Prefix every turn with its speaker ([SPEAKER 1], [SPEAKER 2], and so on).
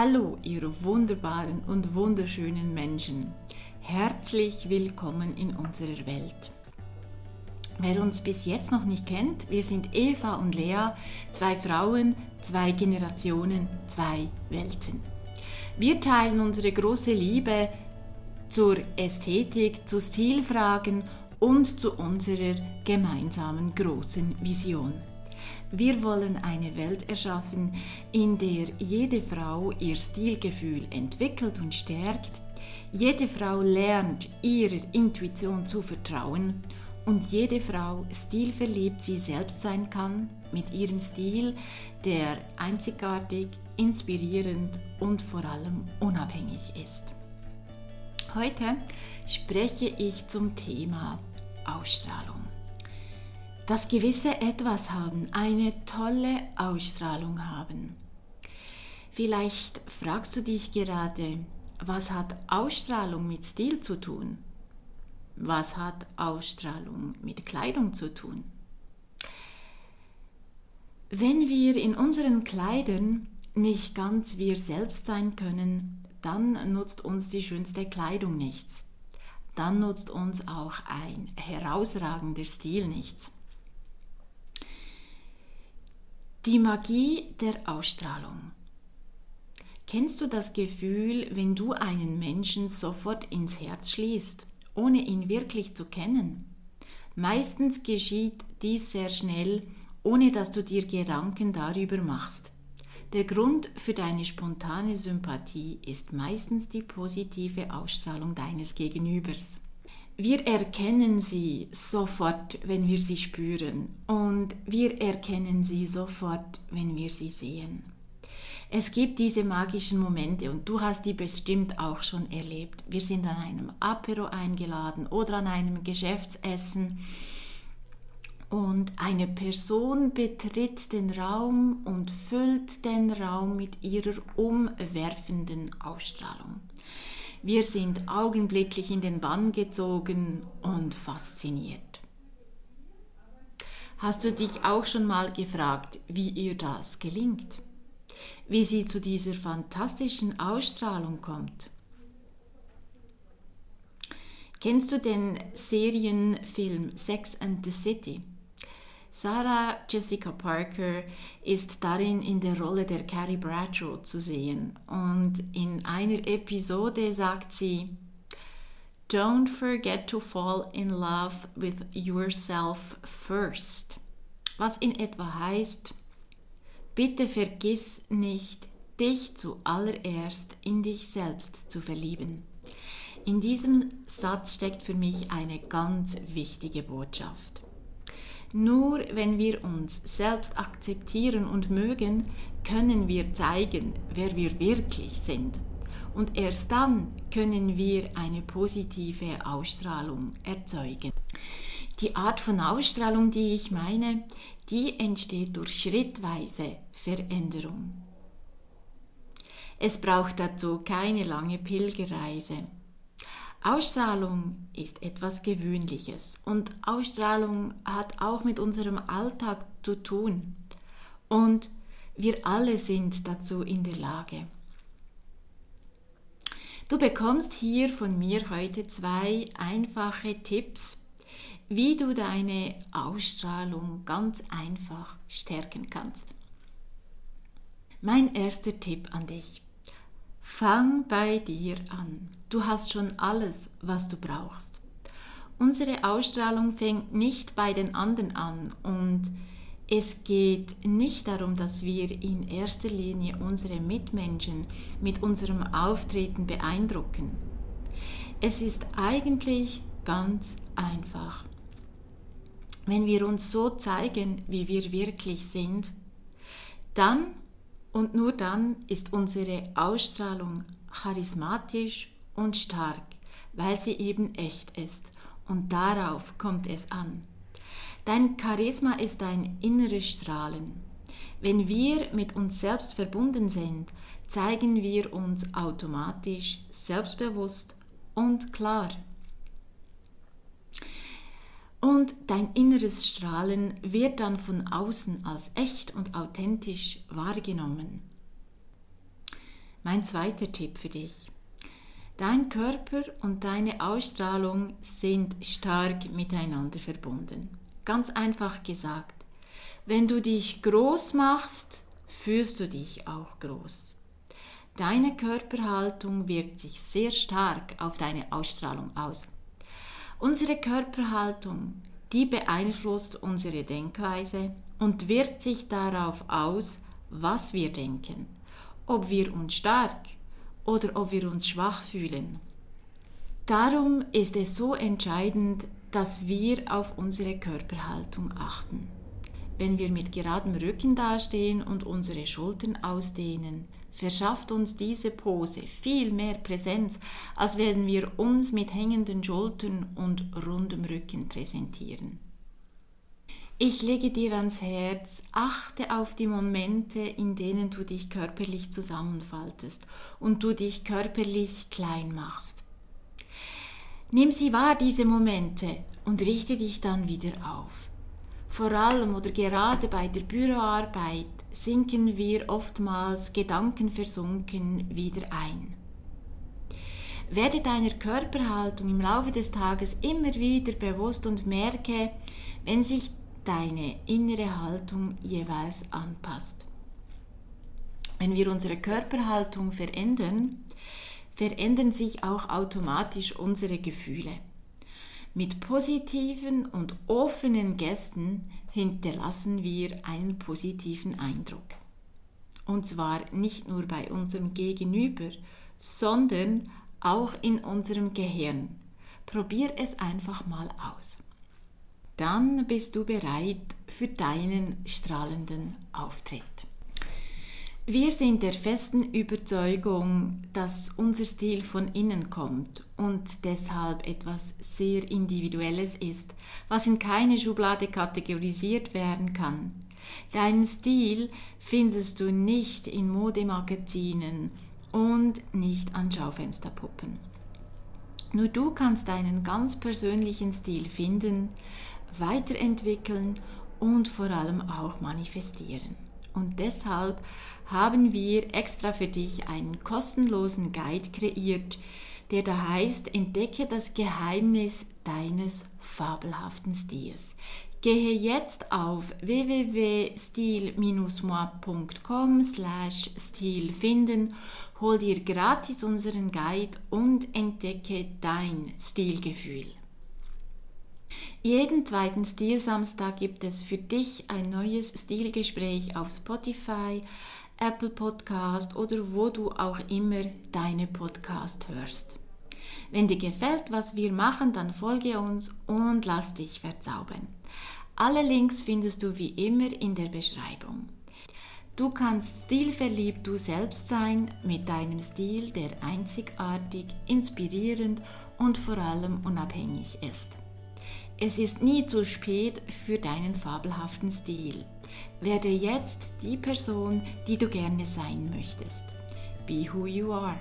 [SPEAKER 1] Hallo, ihr wunderbaren und wunderschönen Menschen. Herzlich willkommen in unserer Welt. Wer uns bis jetzt noch nicht kennt, wir sind Eva und Lea, zwei Frauen, zwei Generationen, zwei Welten. Wir teilen unsere große Liebe zur Ästhetik, zu Stilfragen und zu unserer gemeinsamen großen Vision. Wir wollen eine Welt erschaffen, in der jede Frau ihr Stilgefühl entwickelt und stärkt, jede Frau lernt ihrer Intuition zu vertrauen und jede Frau stilverliebt sie selbst sein kann mit ihrem Stil, der einzigartig, inspirierend und vor allem unabhängig ist. Heute spreche ich zum Thema Ausstrahlung das gewisse Etwas haben, eine tolle Ausstrahlung haben. Vielleicht fragst du dich gerade, was hat Ausstrahlung mit Stil zu tun? Was hat Ausstrahlung mit Kleidung zu tun? Wenn wir in unseren Kleidern nicht ganz wir selbst sein können, dann nutzt uns die schönste Kleidung nichts. Dann nutzt uns auch ein herausragender Stil nichts. Die Magie der Ausstrahlung. Kennst du das Gefühl, wenn du einen Menschen sofort ins Herz schließt, ohne ihn wirklich zu kennen? Meistens geschieht dies sehr schnell, ohne dass du dir Gedanken darüber machst. Der Grund für deine spontane Sympathie ist meistens die positive Ausstrahlung deines Gegenübers. Wir erkennen sie sofort, wenn wir sie spüren und wir erkennen sie sofort, wenn wir sie sehen. Es gibt diese magischen Momente und du hast die bestimmt auch schon erlebt. Wir sind an einem Apero eingeladen oder an einem Geschäftsessen und eine Person betritt den Raum und füllt den Raum mit ihrer umwerfenden Ausstrahlung. Wir sind augenblicklich in den Bann gezogen und fasziniert. Hast du dich auch schon mal gefragt, wie ihr das gelingt? Wie sie zu dieser fantastischen Ausstrahlung kommt? Kennst du den Serienfilm Sex and the City? Sarah Jessica Parker ist darin in der Rolle der Carrie Bradshaw zu sehen und in einer Episode sagt sie, Don't forget to fall in love with yourself first. Was in etwa heißt, bitte vergiss nicht, dich zuallererst in dich selbst zu verlieben. In diesem Satz steckt für mich eine ganz wichtige Botschaft. Nur wenn wir uns selbst akzeptieren und mögen, können wir zeigen, wer wir wirklich sind. Und erst dann können wir eine positive Ausstrahlung erzeugen. Die Art von Ausstrahlung, die ich meine, die entsteht durch schrittweise Veränderung. Es braucht dazu keine lange Pilgerreise. Ausstrahlung ist etwas Gewöhnliches und Ausstrahlung hat auch mit unserem Alltag zu tun. Und wir alle sind dazu in der Lage. Du bekommst hier von mir heute zwei einfache Tipps, wie du deine Ausstrahlung ganz einfach stärken kannst. Mein erster Tipp an dich. Fang bei dir an. Du hast schon alles, was du brauchst. Unsere Ausstrahlung fängt nicht bei den anderen an und es geht nicht darum, dass wir in erster Linie unsere Mitmenschen mit unserem Auftreten beeindrucken. Es ist eigentlich ganz einfach. Wenn wir uns so zeigen, wie wir wirklich sind, dann und nur dann ist unsere Ausstrahlung charismatisch und stark, weil sie eben echt ist. Und darauf kommt es an. Dein Charisma ist ein inneres Strahlen. Wenn wir mit uns selbst verbunden sind, zeigen wir uns automatisch selbstbewusst und klar. Und dein inneres Strahlen wird dann von außen als echt und authentisch wahrgenommen. Mein zweiter Tipp für dich. Dein Körper und deine Ausstrahlung sind stark miteinander verbunden. Ganz einfach gesagt, wenn du dich groß machst, fühlst du dich auch groß. Deine Körperhaltung wirkt sich sehr stark auf deine Ausstrahlung aus. Unsere Körperhaltung, die beeinflusst unsere Denkweise und wirkt sich darauf aus, was wir denken, ob wir uns stark oder ob wir uns schwach fühlen. Darum ist es so entscheidend, dass wir auf unsere Körperhaltung achten. Wenn wir mit geradem Rücken dastehen und unsere Schultern ausdehnen, verschafft uns diese Pose viel mehr Präsenz, als wenn wir uns mit hängenden Schultern und rundem Rücken präsentieren. Ich lege dir ans Herz, achte auf die Momente, in denen du dich körperlich zusammenfaltest und du dich körperlich klein machst. Nimm sie wahr, diese Momente, und richte dich dann wieder auf. Vor allem oder gerade bei der Büroarbeit sinken wir oftmals gedankenversunken wieder ein. Werde deiner Körperhaltung im Laufe des Tages immer wieder bewusst und merke, wenn sich deine innere Haltung jeweils anpasst. Wenn wir unsere Körperhaltung verändern, verändern sich auch automatisch unsere Gefühle. Mit positiven und offenen Gästen hinterlassen wir einen positiven Eindruck. Und zwar nicht nur bei unserem Gegenüber, sondern auch in unserem Gehirn. Probier es einfach mal aus dann bist du bereit für deinen strahlenden Auftritt. Wir sind der festen Überzeugung, dass unser Stil von innen kommt und deshalb etwas sehr Individuelles ist, was in keine Schublade kategorisiert werden kann. Deinen Stil findest du nicht in Modemagazinen und nicht an Schaufensterpuppen. Nur du kannst deinen ganz persönlichen Stil finden, weiterentwickeln und vor allem auch manifestieren. Und deshalb haben wir extra für dich einen kostenlosen Guide kreiert, der da heißt, entdecke das Geheimnis deines fabelhaften Stils. Gehe jetzt auf www.stil-moi.com slash Stil finden, hol dir gratis unseren Guide und entdecke dein Stilgefühl. Jeden zweiten Stilsamstag gibt es für dich ein neues Stilgespräch auf Spotify, Apple Podcast oder wo du auch immer deine Podcast hörst. Wenn dir gefällt, was wir machen, dann folge uns und lass dich verzaubern. Alle Links findest du wie immer in der Beschreibung. Du kannst stilverliebt du selbst sein mit deinem Stil, der einzigartig, inspirierend und vor allem unabhängig ist. Es ist nie zu spät für deinen fabelhaften Stil. Werde jetzt die Person, die du gerne sein möchtest. Be who you are.